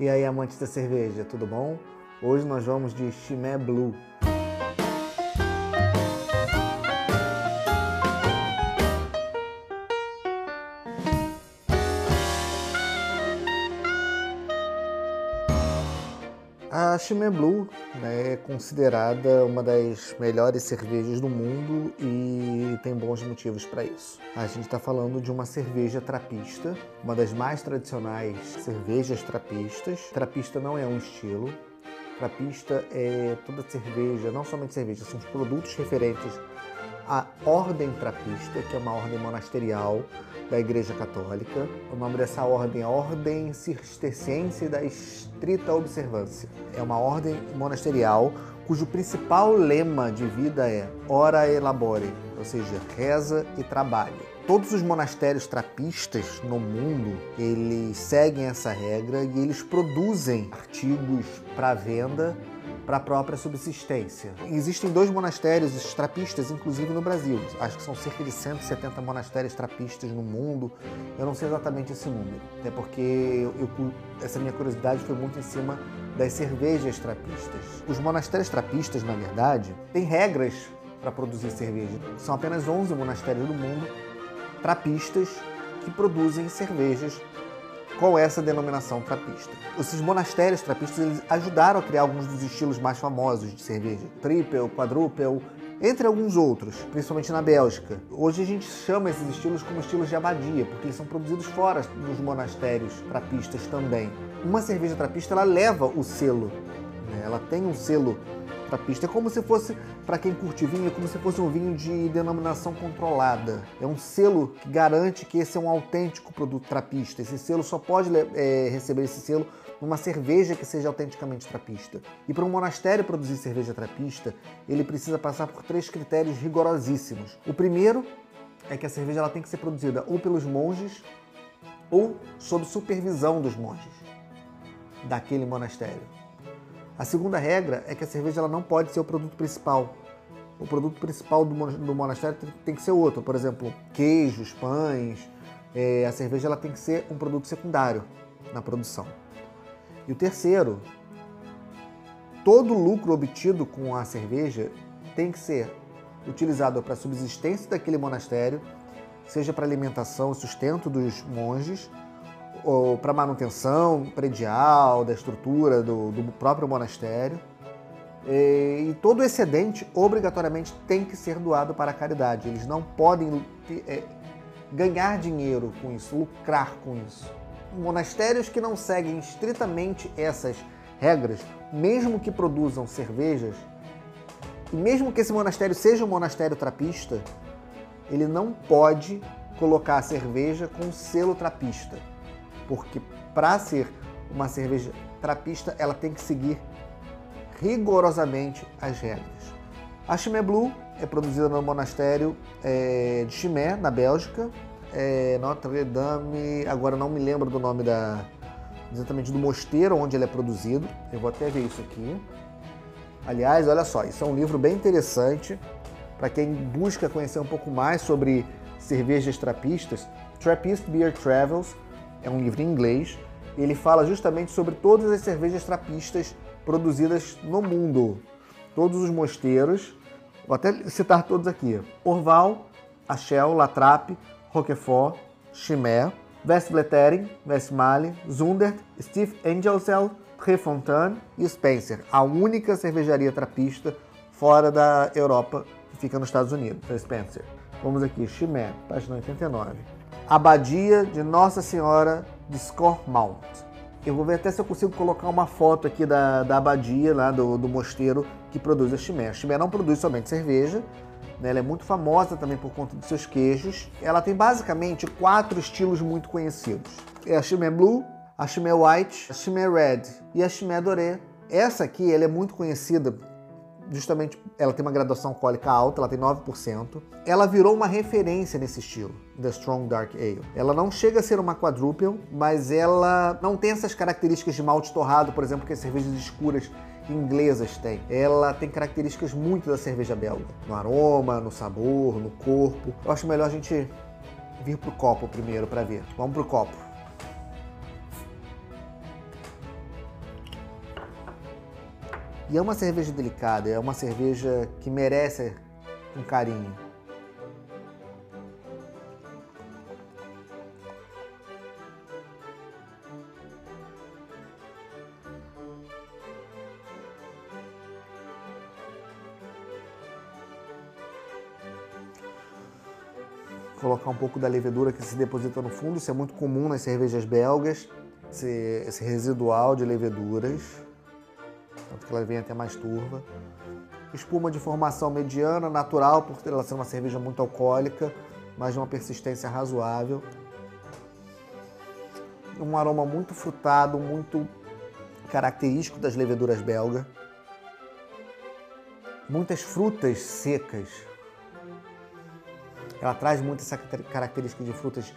E aí, amantes da cerveja, tudo bom? Hoje nós vamos de Chimé Blue. A Chimé Blue né, é considerada uma das melhores cervejas do mundo e tem bons motivos para isso. A gente está falando de uma cerveja trapista, uma das mais tradicionais cervejas trapistas. Trapista não é um estilo, trapista é toda cerveja, não somente cerveja, são os produtos referentes à Ordem Trapista, que é uma ordem monasterial da Igreja Católica. O nome dessa ordem é Ordem Cisterciense da Estrita Observância. É uma ordem monasterial cujo principal lema de vida é ora elabore, ou seja, reza e trabalhe. Todos os monastérios trapistas no mundo, eles seguem essa regra e eles produzem artigos para venda para a própria subsistência. Existem dois monastérios trapistas, inclusive no Brasil. Acho que são cerca de 170 monastérios trapistas no mundo. Eu não sei exatamente esse número, até porque eu, eu, essa minha curiosidade foi muito em cima das cervejas trapistas. Os monastérios trapistas, na verdade, têm regras para produzir cerveja. São apenas 11 monastérios do mundo trapistas que produzem cervejas com essa denominação trapista. Esses monastérios trapistas eles ajudaram a criar alguns dos estilos mais famosos de cerveja, triple, quadruple, entre alguns outros, principalmente na Bélgica. Hoje a gente chama esses estilos como estilos de abadia, porque eles são produzidos fora dos monastérios trapistas também. Uma cerveja trapista ela leva o selo, né? ela tem um selo trapista. É como se fosse, para quem curte vinho, é como se fosse um vinho de denominação controlada. É um selo que garante que esse é um autêntico produto trapista. Esse selo só pode é, receber esse selo numa cerveja que seja autenticamente trapista. E para um monastério produzir cerveja trapista, ele precisa passar por três critérios rigorosíssimos. O primeiro é que a cerveja ela tem que ser produzida ou pelos monges ou sob supervisão dos monges daquele monastério. A segunda regra é que a cerveja ela não pode ser o produto principal. O produto principal do, do monastério tem que ser outro, por exemplo, queijos, pães. É, a cerveja ela tem que ser um produto secundário na produção. E o terceiro, todo lucro obtido com a cerveja tem que ser utilizado para a subsistência daquele monastério, seja para alimentação e sustento dos monges, para manutenção predial da estrutura do, do próprio monastério. E, e, todo excedente obrigatoriamente tem que ser doado para a caridade. Eles não podem é, ganhar dinheiro com isso, lucrar com isso. Monastérios que não seguem estritamente essas regras, mesmo que produzam cervejas, e mesmo que esse monastério seja um monastério trapista, ele não pode colocar a cerveja com selo trapista porque para ser uma cerveja trapista, ela tem que seguir rigorosamente as regras. A Chimay Blue é produzida no monastério é, de Chimay, na Bélgica, é, Notre Dame, agora não me lembro do nome da exatamente do mosteiro onde ele é produzido. Eu vou até ver isso aqui. Aliás, olha só, isso é um livro bem interessante para quem busca conhecer um pouco mais sobre cervejas trapistas. Trappist Beer Travels é um livro em inglês. Ele fala justamente sobre todas as cervejas trapistas produzidas no mundo. Todos os mosteiros, vou até citar todos aqui: Orval, Achel, Latrape, Roquefort, Chimay, Westbletering, Westmalle, Zundert, Steve Angelsel, Trefontaine e Spencer, a única cervejaria trapista fora da Europa que fica nos Estados Unidos, Spencer. Vamos aqui, Chimay, página 89. Abadia de Nossa Senhora de Scormount. Eu vou ver até se eu consigo colocar uma foto aqui da, da abadia, lá do, do mosteiro que produz a chimé. A chimé não produz somente cerveja, né? ela é muito famosa também por conta dos seus queijos. Ela tem basicamente quatro estilos muito conhecidos. É a chimé blue, a chimé white, a chimé red e a chimé doré. Essa aqui ela é muito conhecida justamente ela tem uma graduação alcoólica alta, ela tem 9%. Ela virou uma referência nesse estilo, da Strong Dark Ale. Ela não chega a ser uma quadruple, mas ela não tem essas características de malte torrado, por exemplo, que as cervejas escuras inglesas têm. Ela tem características muito da cerveja belga, no aroma, no sabor, no corpo. Eu acho melhor a gente vir pro copo primeiro para ver. Vamos pro copo. E é uma cerveja delicada, é uma cerveja que merece um carinho. colocar um pouco da levedura que se deposita no fundo. Isso é muito comum nas cervejas belgas, esse, esse residual de leveduras, que ela vem até mais turva. Espuma de formação mediana, natural, por ela ser uma cerveja muito alcoólica, mas de uma persistência razoável. Um aroma muito frutado, muito característico das leveduras belga. Muitas frutas secas, ela traz muito essa característica de frutas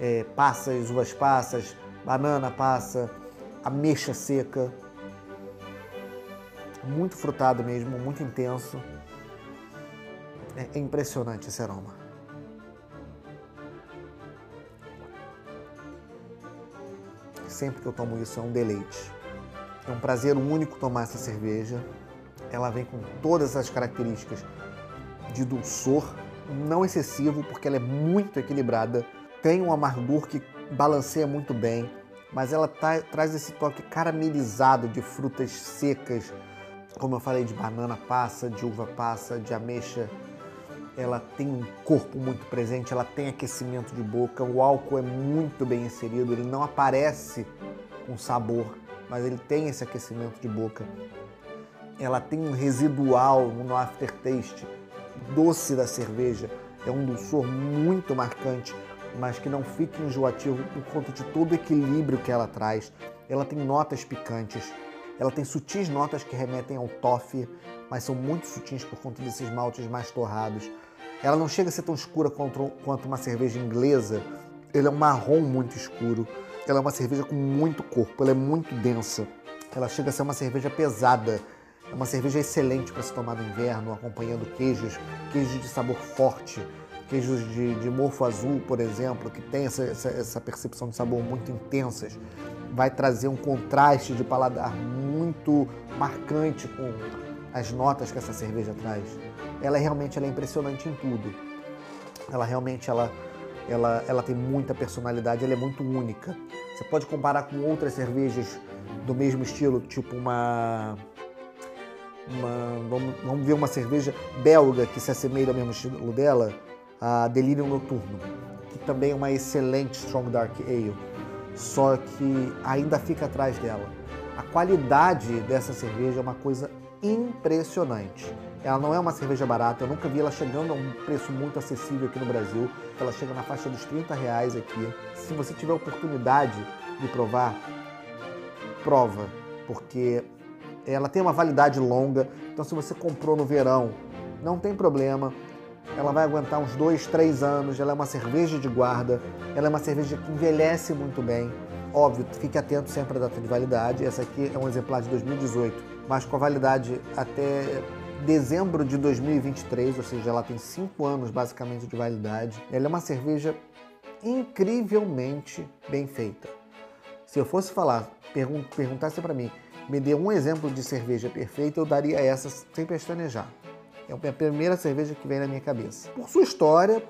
é, passas, uvas passas, banana passa, ameixa seca. Muito frutado mesmo, muito intenso. É, impressionante esse aroma. Sempre que eu tomo isso é um deleite. É um prazer único tomar essa cerveja. Ela vem com todas as características de dulçor, não excessivo, porque ela é muito equilibrada, tem um amargor que balanceia muito bem, mas ela tá, traz esse toque caramelizado de frutas secas, como eu falei, de banana passa, de uva passa, de ameixa. Ela tem um corpo muito presente, ela tem aquecimento de boca, o álcool é muito bem inserido, ele não aparece com sabor, mas ele tem esse aquecimento de boca. Ela tem um residual no aftertaste doce da cerveja. É um dulçor muito marcante, mas que não fica enjoativo por conta de todo o equilíbrio que ela traz. Ela tem notas picantes, ela tem sutis notas que remetem ao toffee, mas são muito sutis por conta desses maltes mais torrados. Ela não chega a ser tão escura quanto, uma cerveja inglesa, ele é um marrom muito escuro. Ela é uma cerveja com muito corpo, ela é muito densa. Ela chega a ser uma cerveja pesada, é uma cerveja excelente para se tomar no inverno, acompanhando queijos, queijos de sabor forte, queijos de, de mofo azul, por exemplo, que tem essa, essa, essa percepção de sabor muito intensas. Vai trazer um contraste de paladar muito marcante com as notas que essa cerveja traz. Ela é, realmente ela é impressionante em tudo. Ela realmente ela, ela, ela tem muita personalidade, ela é muito única. Você pode comparar com outras cervejas do mesmo estilo, tipo uma uma, vamos, vamos ver uma cerveja belga que se assemelha ao mesmo estilo dela, a Delirium Noturno, que também é uma excelente Strong Dark Ale, só que ainda fica atrás dela. A qualidade dessa cerveja é uma coisa impressionante. Ela não é uma cerveja barata, eu nunca vi ela chegando a um preço muito acessível aqui no Brasil. Ela chega na faixa dos 30 reais aqui. Se você tiver oportunidade de provar, prova, porque ela tem uma validade longa, então se você comprou no verão, não tem problema. Ela vai aguentar uns dois, três anos. Ela é uma cerveja de guarda. Ela é uma cerveja que envelhece muito bem. Óbvio, fique atento sempre à data de validade. Essa aqui é um exemplar de 2018, mas com a validade até dezembro de 2023, ou seja, ela tem cinco anos basicamente de validade. Ela é uma cerveja incrivelmente bem feita. Se eu fosse falar, pergun perguntasse para mim, me dê um exemplo de cerveja perfeita, eu daria essa sem pestanejar. É a primeira cerveja que vem na minha cabeça. Por sua história,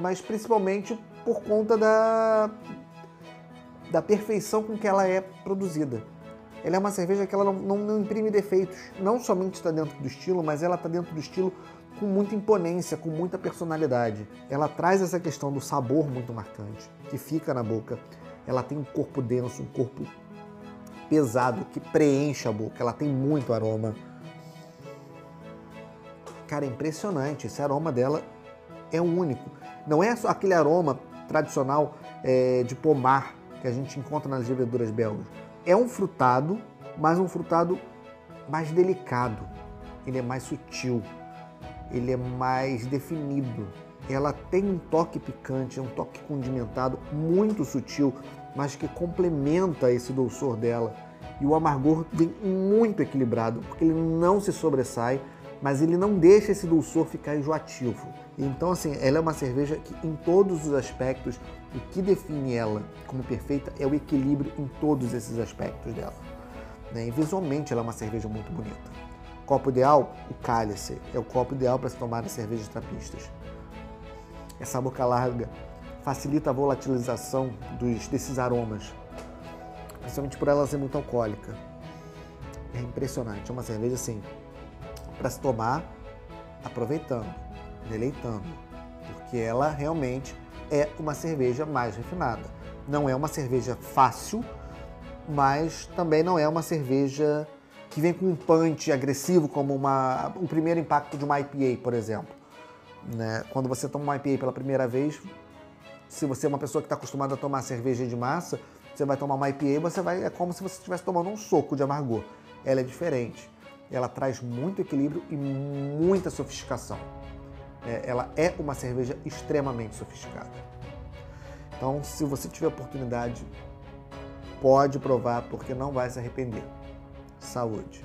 mas principalmente por conta da, da perfeição com que ela é produzida. Ela é uma cerveja que ela não, não, não imprime defeitos. Não somente está dentro do estilo, mas ela está dentro do estilo com muita imponência, com muita personalidade. Ela traz essa questão do sabor muito marcante, que fica na boca. Ela tem um corpo denso, um corpo pesado que preenche a boca. Ela tem muito aroma. Cara, é impressionante. Esse aroma dela é único. Não é só aquele aroma tradicional é, de pomar que a gente encontra nas leveduras belgas. É um frutado, mas um frutado mais delicado. Ele é mais sutil. Ele é mais definido. Ela tem um toque picante, um toque condimentado muito sutil, mas que complementa esse dulçor dela. E o amargor vem muito equilibrado, porque ele não se sobressai, mas ele não deixa esse dulçor ficar enjoativo. Então, assim, ela é uma cerveja que, em todos os aspectos, o que define ela como perfeita é o equilíbrio em todos esses aspectos dela. Né? E visualmente, ela é uma cerveja muito bonita. Copo ideal? O cálice. É o copo ideal para se tomar as cervejas trapistas. Essa boca larga facilita a volatilização dos, desses aromas, principalmente por ela ser muito alcoólica. É impressionante. É uma cerveja assim, para se tomar aproveitando, deleitando, porque ela realmente é uma cerveja mais refinada. Não é uma cerveja fácil, mas também não é uma cerveja que vem com um punch agressivo, como uma, o primeiro impacto de uma IPA, por exemplo. Né? Quando você toma uma IPA pela primeira vez, se você é uma pessoa que está acostumada a tomar cerveja de massa, você vai tomar uma IPA, você vai, é como se você estivesse tomando um soco de amargor. Ela é diferente. Ela traz muito equilíbrio e muita sofisticação. É, ela é uma cerveja extremamente sofisticada. Então, se você tiver oportunidade, pode provar, porque não vai se arrepender. Saúde!